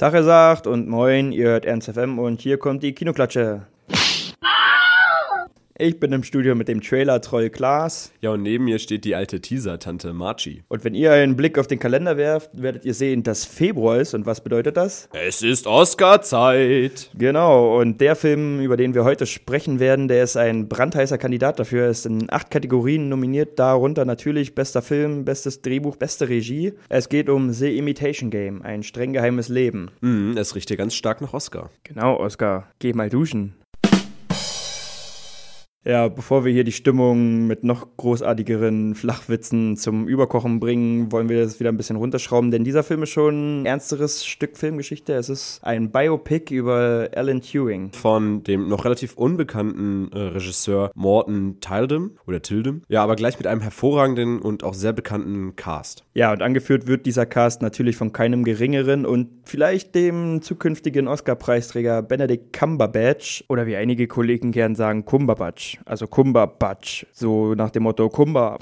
Tag sagt und moin, ihr hört Ernst FM und hier kommt die Kinoklatsche. Ich bin im Studio mit dem Trailer-Troll Klaas. Ja, und neben mir steht die alte Teaser-Tante Marchi. Und wenn ihr einen Blick auf den Kalender werft, werdet ihr sehen, dass Februar ist. Und was bedeutet das? Es ist Oscar-Zeit. Genau, und der Film, über den wir heute sprechen werden, der ist ein brandheißer Kandidat dafür. Er ist in acht Kategorien nominiert, darunter natürlich bester Film, bestes Drehbuch, beste Regie. Es geht um The Imitation Game, ein streng geheimes Leben. Mhm, es riecht ja ganz stark nach Oscar. Genau, Oscar. Geh mal duschen. Ja, bevor wir hier die Stimmung mit noch großartigeren Flachwitzen zum Überkochen bringen, wollen wir das wieder ein bisschen runterschrauben, denn dieser Film ist schon ein ernsteres Stück Filmgeschichte. Es ist ein Biopic über Alan Turing. Von dem noch relativ unbekannten äh, Regisseur Morton Tildem oder Tildem. Ja, aber gleich mit einem hervorragenden und auch sehr bekannten Cast. Ja, und angeführt wird dieser Cast natürlich von keinem geringeren und vielleicht dem zukünftigen Oscar-Preisträger Benedict Cumberbatch oder wie einige Kollegen gern sagen, Cumberbatch also Kumba Batsch, so nach dem Motto Kumba.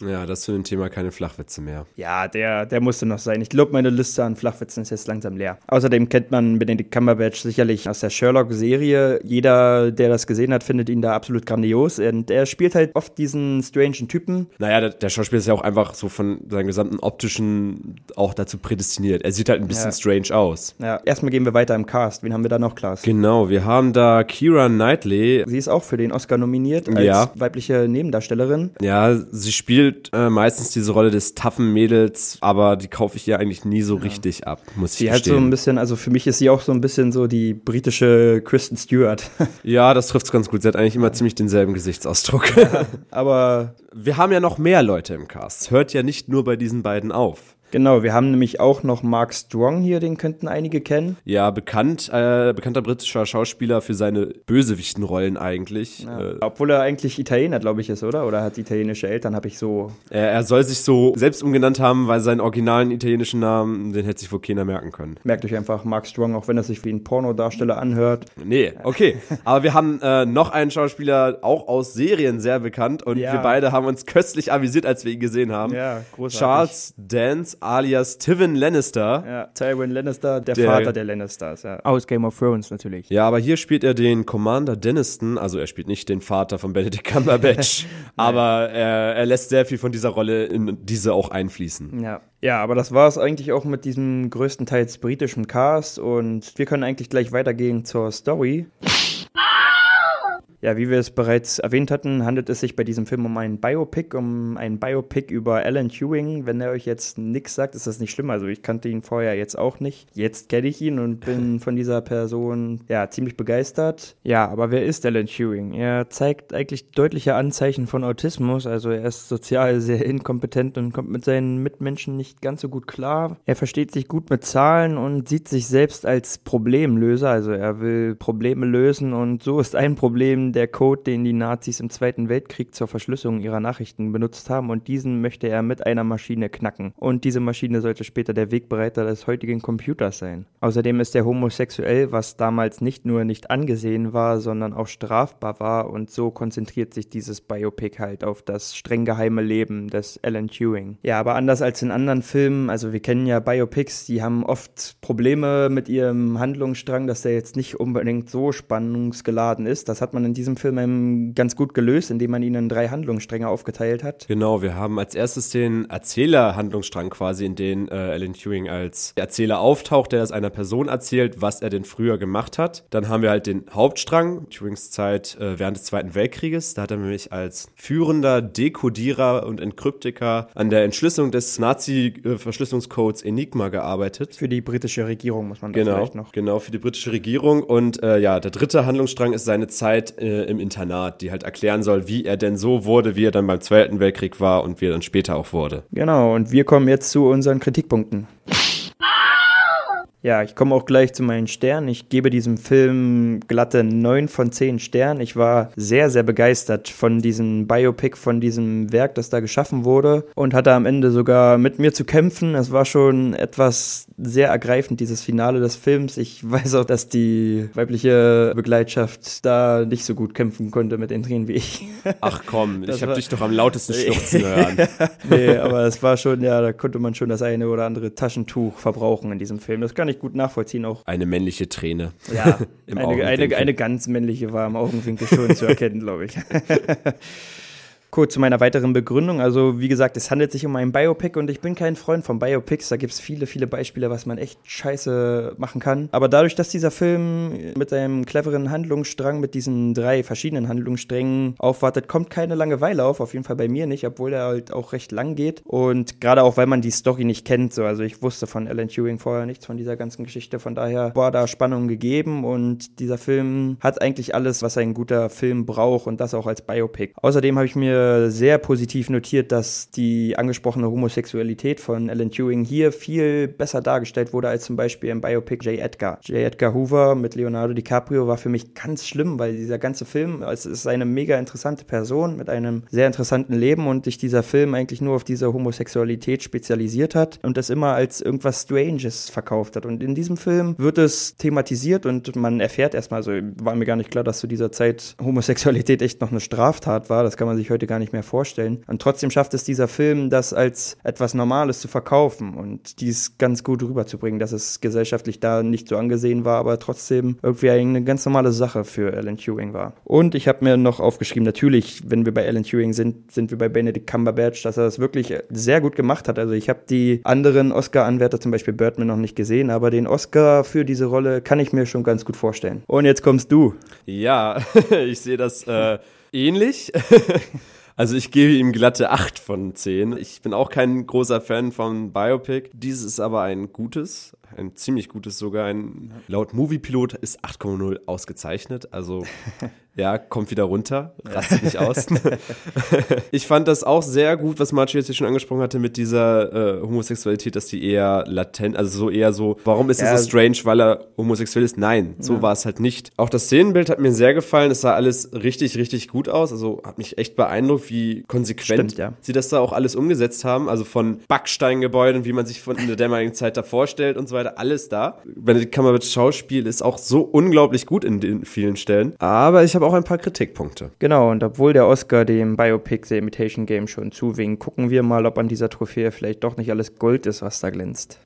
Ja, das ist für ein Thema keine Flachwitze mehr. Ja, der, der musste noch sein. Ich glaube, meine Liste an Flachwitzen ist jetzt langsam leer. Außerdem kennt man Benedict Cumberbatch sicherlich aus der Sherlock-Serie. Jeder, der das gesehen hat, findet ihn da absolut grandios. Und er spielt halt oft diesen strangen Typen. Naja, der, der Schauspieler ist ja auch einfach so von seinem gesamten optischen auch dazu prädestiniert. Er sieht halt ein bisschen ja. strange aus. Ja, erstmal gehen wir weiter im Cast. Wen haben wir da noch, Klaas? Genau, wir haben da Kira Knightley. Sie ist auch für den Oscar nominiert als ja. weibliche Nebendarstellerin. Ja, sie spielt spielt äh, meistens diese Rolle des taffen Mädels, aber die kaufe ich ihr eigentlich nie so ja. richtig ab, muss ich sie hat so ein bisschen, also für mich ist sie auch so ein bisschen so die britische Kristen Stewart. ja, das trifft es ganz gut. Sie hat eigentlich immer ziemlich denselben Gesichtsausdruck. Ja, aber wir haben ja noch mehr Leute im Cast. Hört ja nicht nur bei diesen beiden auf. Genau, wir haben nämlich auch noch Mark Strong hier, den könnten einige kennen. Ja, bekannt, äh, bekannter britischer Schauspieler für seine Bösewichtenrollen eigentlich. Ja. Äh, Obwohl er eigentlich Italiener, glaube ich, ist, oder? Oder hat italienische Eltern, habe ich so. Er, er, soll sich so selbst umgenannt haben, weil seinen originalen italienischen Namen, den hätte sich wohl keiner merken können. Merkt euch einfach Mark Strong, auch wenn er sich wie ein Pornodarsteller anhört. Nee, okay. Aber wir haben äh, noch einen Schauspieler, auch aus Serien sehr bekannt und ja. wir beide haben uns köstlich amüsiert, als wir ihn gesehen haben. Ja, großartig. Charles Dance alias Tywin Lannister. Ja, Tywin Lannister, der, der, Vater der Lannisters, ja. Aus Game of Thrones natürlich. Ja, aber hier spielt er den Commander Denniston, also er spielt nicht den Vater von Benedict Cumberbatch, aber er, er lässt sehr viel von dieser Rolle in diese auch einfließen. Ja. Ja, aber das war es eigentlich auch mit diesem größtenteils britischen Cast und wir können eigentlich gleich weitergehen zur Story. Ja, wie wir es bereits erwähnt hatten, handelt es sich bei diesem Film um einen Biopic, um einen Biopic über Alan Turing. Wenn er euch jetzt nichts sagt, ist das nicht schlimm. Also ich kannte ihn vorher jetzt auch nicht. Jetzt kenne ich ihn und bin von dieser Person ja ziemlich begeistert. Ja, aber wer ist Alan Turing? Er zeigt eigentlich deutliche Anzeichen von Autismus. Also er ist sozial sehr inkompetent und kommt mit seinen Mitmenschen nicht ganz so gut klar. Er versteht sich gut mit Zahlen und sieht sich selbst als Problemlöser. Also er will Probleme lösen und so ist ein Problem der Code, den die Nazis im Zweiten Weltkrieg zur Verschlüsselung ihrer Nachrichten benutzt haben und diesen möchte er mit einer Maschine knacken. Und diese Maschine sollte später der Wegbereiter des heutigen Computers sein. Außerdem ist er homosexuell, was damals nicht nur nicht angesehen war, sondern auch strafbar war und so konzentriert sich dieses Biopic halt auf das streng geheime Leben des Alan Turing. Ja, aber anders als in anderen Filmen, also wir kennen ja Biopics, die haben oft Probleme mit ihrem Handlungsstrang, dass der jetzt nicht unbedingt so spannungsgeladen ist. Das hat man in diesem Film ganz gut gelöst, indem man ihn in drei Handlungsstränge aufgeteilt hat. Genau, wir haben als erstes den Erzähler-Handlungsstrang quasi, in den äh, Alan Turing als Erzähler auftaucht, der es einer Person erzählt, was er denn früher gemacht hat. Dann haben wir halt den Hauptstrang, Turings Zeit äh, während des Zweiten Weltkrieges. Da hat er nämlich als führender Dekodierer und Enkryptiker an der Entschlüsselung des Nazi-Verschlüsselungscodes Enigma gearbeitet. Für die britische Regierung muss man da genau, vielleicht noch. Genau, für die britische Regierung. Und äh, ja, der dritte Handlungsstrang ist seine Zeit äh, im Internat, die halt erklären soll, wie er denn so wurde, wie er dann beim Zweiten Weltkrieg war und wie er dann später auch wurde. Genau, und wir kommen jetzt zu unseren Kritikpunkten. Ja, ich komme auch gleich zu meinen Sternen. Ich gebe diesem Film glatte 9 von 10 Sternen. Ich war sehr, sehr begeistert von diesem Biopic, von diesem Werk, das da geschaffen wurde und hatte am Ende sogar mit mir zu kämpfen. Es war schon etwas sehr ergreifend, dieses Finale des Films. Ich weiß auch, dass die weibliche Begleitschaft da nicht so gut kämpfen konnte mit den Tränen wie ich. Ach komm, das ich habe dich doch am lautesten schluchzen hören. nee, aber es war schon, ja, da konnte man schon das eine oder andere Taschentuch verbrauchen in diesem Film. Das kann ich gut nachvollziehen auch. Eine männliche Träne. Ja, eine, eine, eine ganz männliche war im Augenwinkel schon zu erkennen, glaube ich. Kurz zu meiner weiteren Begründung. Also, wie gesagt, es handelt sich um ein Biopic und ich bin kein Freund von Biopics. Da gibt es viele, viele Beispiele, was man echt scheiße machen kann. Aber dadurch, dass dieser Film mit einem cleveren Handlungsstrang, mit diesen drei verschiedenen Handlungssträngen aufwartet, kommt keine Langeweile auf. Auf jeden Fall bei mir nicht, obwohl er halt auch recht lang geht. Und gerade auch, weil man die Story nicht kennt. So. Also, ich wusste von Alan Turing vorher nichts von dieser ganzen Geschichte. Von daher war da Spannung gegeben und dieser Film hat eigentlich alles, was ein guter Film braucht und das auch als Biopic. Außerdem habe ich mir sehr positiv notiert, dass die angesprochene Homosexualität von Alan Turing hier viel besser dargestellt wurde als zum Beispiel im Biopic J. Edgar. J. Edgar Hoover mit Leonardo DiCaprio war für mich ganz schlimm, weil dieser ganze Film, es ist eine mega interessante Person mit einem sehr interessanten Leben und sich dieser Film eigentlich nur auf diese Homosexualität spezialisiert hat und das immer als irgendwas Stranges verkauft hat. Und in diesem Film wird es thematisiert und man erfährt erstmal, also war mir gar nicht klar, dass zu dieser Zeit Homosexualität echt noch eine Straftat war. Das kann man sich heute gar nicht mehr vorstellen. Und trotzdem schafft es dieser Film, das als etwas Normales zu verkaufen und dies ganz gut rüberzubringen, dass es gesellschaftlich da nicht so angesehen war, aber trotzdem irgendwie eine ganz normale Sache für Alan Turing war. Und ich habe mir noch aufgeschrieben, natürlich, wenn wir bei Alan Turing sind, sind wir bei Benedict Cumberbatch, dass er das wirklich sehr gut gemacht hat. Also ich habe die anderen Oscar-Anwärter, zum Beispiel Birdman, noch nicht gesehen, aber den Oscar für diese Rolle kann ich mir schon ganz gut vorstellen. Und jetzt kommst du. Ja, ich sehe das äh, ähnlich. Also ich gebe ihm glatte 8 von 10. Ich bin auch kein großer Fan von Biopic. Dieses ist aber ein gutes, ein ziemlich gutes sogar. Ein, laut Moviepilot ist 8,0 ausgezeichnet. Also ja, kommt wieder runter, rastet nicht aus. ich fand das auch sehr gut, was Marci jetzt hier schon angesprochen hatte mit dieser äh, Homosexualität, dass die eher latent, also so eher so, warum ist ja. es so strange, weil er homosexuell ist? Nein, so ja. war es halt nicht. Auch das Szenenbild hat mir sehr gefallen. Es sah alles richtig, richtig gut aus. Also hat mich echt beeindruckt, wie konsequent Stimmt, ja. sie das da auch alles umgesetzt haben. Also von Backsteingebäuden, wie man sich von in der damaligen Zeit da vorstellt und so weiter, alles da. Benedict Cumberbatch Schauspiel ist auch so unglaublich gut in den vielen Stellen. Aber ich habe auch ein paar Kritikpunkte. Genau, und obwohl der Oscar dem Biopic The Imitation Game schon zuwinkt, gucken wir mal, ob an dieser Trophäe vielleicht doch nicht alles Gold ist, was da glänzt.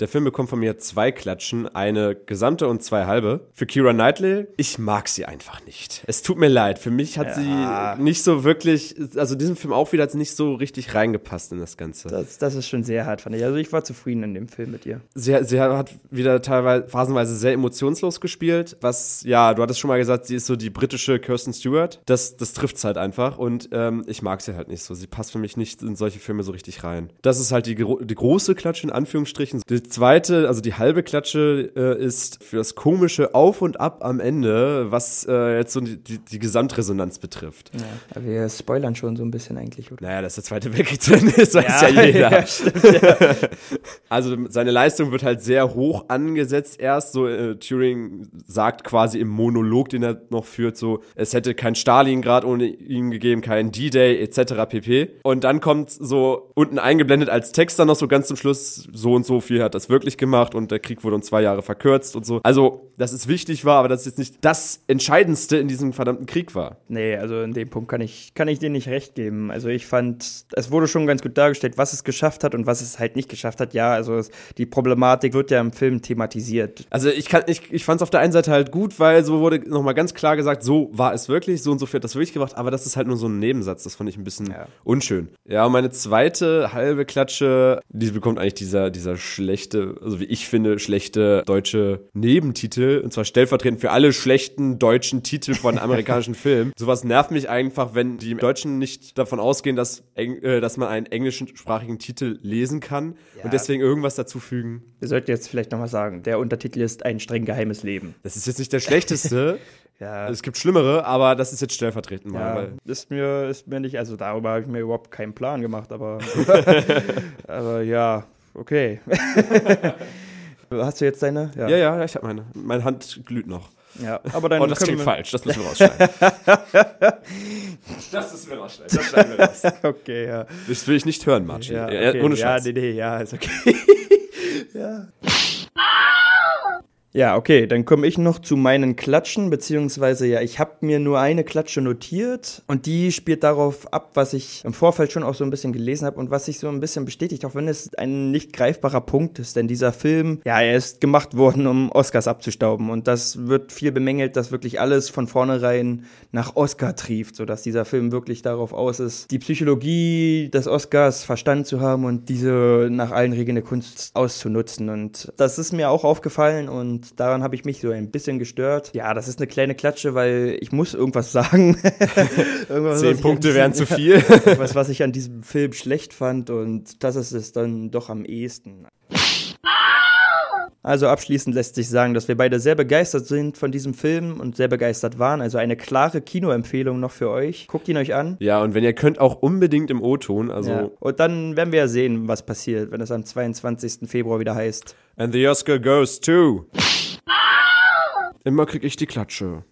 Der Film bekommt von mir zwei Klatschen, eine gesamte und zwei halbe. Für Kira Knightley, ich mag sie einfach nicht. Es tut mir leid. Für mich hat ja. sie nicht so wirklich, also diesen Film auch wieder hat sie nicht so richtig reingepasst in das Ganze. Das, das ist schon sehr hart, fand ich. Also ich war zufrieden in dem Film mit ihr. Sie, sie hat wieder teilweise, phasenweise sehr emotionslos gespielt, was, ja, du hattest schon mal gesagt, sie ist so die britische Kirsten Stewart. Das, das trifft's halt einfach und ähm, ich mag sie halt nicht so. Sie passt für mich nicht in solche Filme so richtig rein. Das ist halt die, die große Klatsche in Anführungsstrichen. Die zweite, also die halbe Klatsche, äh, ist für das komische Auf und Ab am Ende, was äh, jetzt so die, die, die Gesamtresonanz betrifft. Ja, wir spoilern schon so ein bisschen eigentlich. Oder? Naja, dass der zweite Weltkrieg zu Ende ist, weiß ja, ja jeder. Ja, stimmt, ja. also seine Leistung wird halt sehr hoch angesetzt erst. So äh, Turing sagt quasi im Monolog, den er noch führt, so es hätte kein Stalingrad ohne ihn gegeben, kein D-Day etc. pp. Und dann kommt so unten eingeblendet als Text dann noch so ganz zum Schluss so und so viel hat das wirklich gemacht und der Krieg wurde um zwei Jahre verkürzt und so. Also, dass es wichtig war, aber dass es jetzt nicht das Entscheidendste in diesem verdammten Krieg war. Nee, also in dem Punkt kann ich, kann ich dir nicht recht geben. Also ich fand, es wurde schon ganz gut dargestellt, was es geschafft hat und was es halt nicht geschafft hat. Ja, also es, die Problematik wird ja im Film thematisiert. Also ich kann, ich, ich fand es auf der einen Seite halt gut, weil so wurde nochmal ganz klar gesagt, so war es wirklich, so und so viel hat das wirklich gemacht, aber das ist halt nur so ein Nebensatz, das fand ich ein bisschen ja. unschön. Ja, und meine zweite halbe Klatsche, die bekommt eigentlich dieser, dieser schlechte schlechte, also wie ich finde, schlechte deutsche Nebentitel. Und zwar stellvertretend für alle schlechten deutschen Titel von amerikanischen Filmen. Sowas nervt mich einfach, wenn die Deutschen nicht davon ausgehen, dass, äh, dass man einen englischsprachigen Titel lesen kann ja. und deswegen irgendwas dazufügen. Wir sollten jetzt vielleicht nochmal sagen, der Untertitel ist ein streng geheimes Leben. Das ist jetzt nicht der schlechteste. Ja. Es gibt schlimmere, aber das ist jetzt stellvertretend mal. Ja, ist mir, ist mir nicht, also darüber habe ich mir überhaupt keinen Plan gemacht, aber, aber ja, okay. Hast du jetzt deine? Ja, ja, ja ich habe meine. Meine Hand glüht noch. Ja, aber dann Oh, das klingt wir- falsch. Das müssen wir rausschneiden. das müssen wir rausschneiden. Das schneiden wir raus. Okay, ja. Das will ich nicht hören, Martin. Ja, Ja, okay. Ohne ja, Scheiß. nee, nee, ja, ist okay. ja. Ja, okay, dann komme ich noch zu meinen Klatschen, beziehungsweise ja, ich habe mir nur eine Klatsche notiert und die spielt darauf ab, was ich im Vorfeld schon auch so ein bisschen gelesen habe und was sich so ein bisschen bestätigt, auch wenn es ein nicht greifbarer Punkt ist, denn dieser Film, ja, er ist gemacht worden, um Oscars abzustauben und das wird viel bemängelt, dass wirklich alles von vornherein nach Oscar trieft, sodass dieser Film wirklich darauf aus ist, die Psychologie des Oscars verstanden zu haben und diese nach allen Regeln der Kunst auszunutzen und das ist mir auch aufgefallen und daran habe ich mich so ein bisschen gestört. Ja, das ist eine kleine Klatsche, weil ich muss irgendwas sagen. irgendwas, was Zehn Punkte wären zu viel. was, was ich an diesem Film schlecht fand und das ist es dann doch am ehesten. Also abschließend lässt sich sagen, dass wir beide sehr begeistert sind von diesem Film und sehr begeistert waren. Also eine klare Kinoempfehlung noch für euch. Guckt ihn euch an. Ja, und wenn ihr könnt, auch unbedingt im O-Ton. Also, ja. Und dann werden wir ja sehen, was passiert, wenn es am 22. Februar wieder heißt. and the Oscar goes to. Immer krieg ich die Klatsche.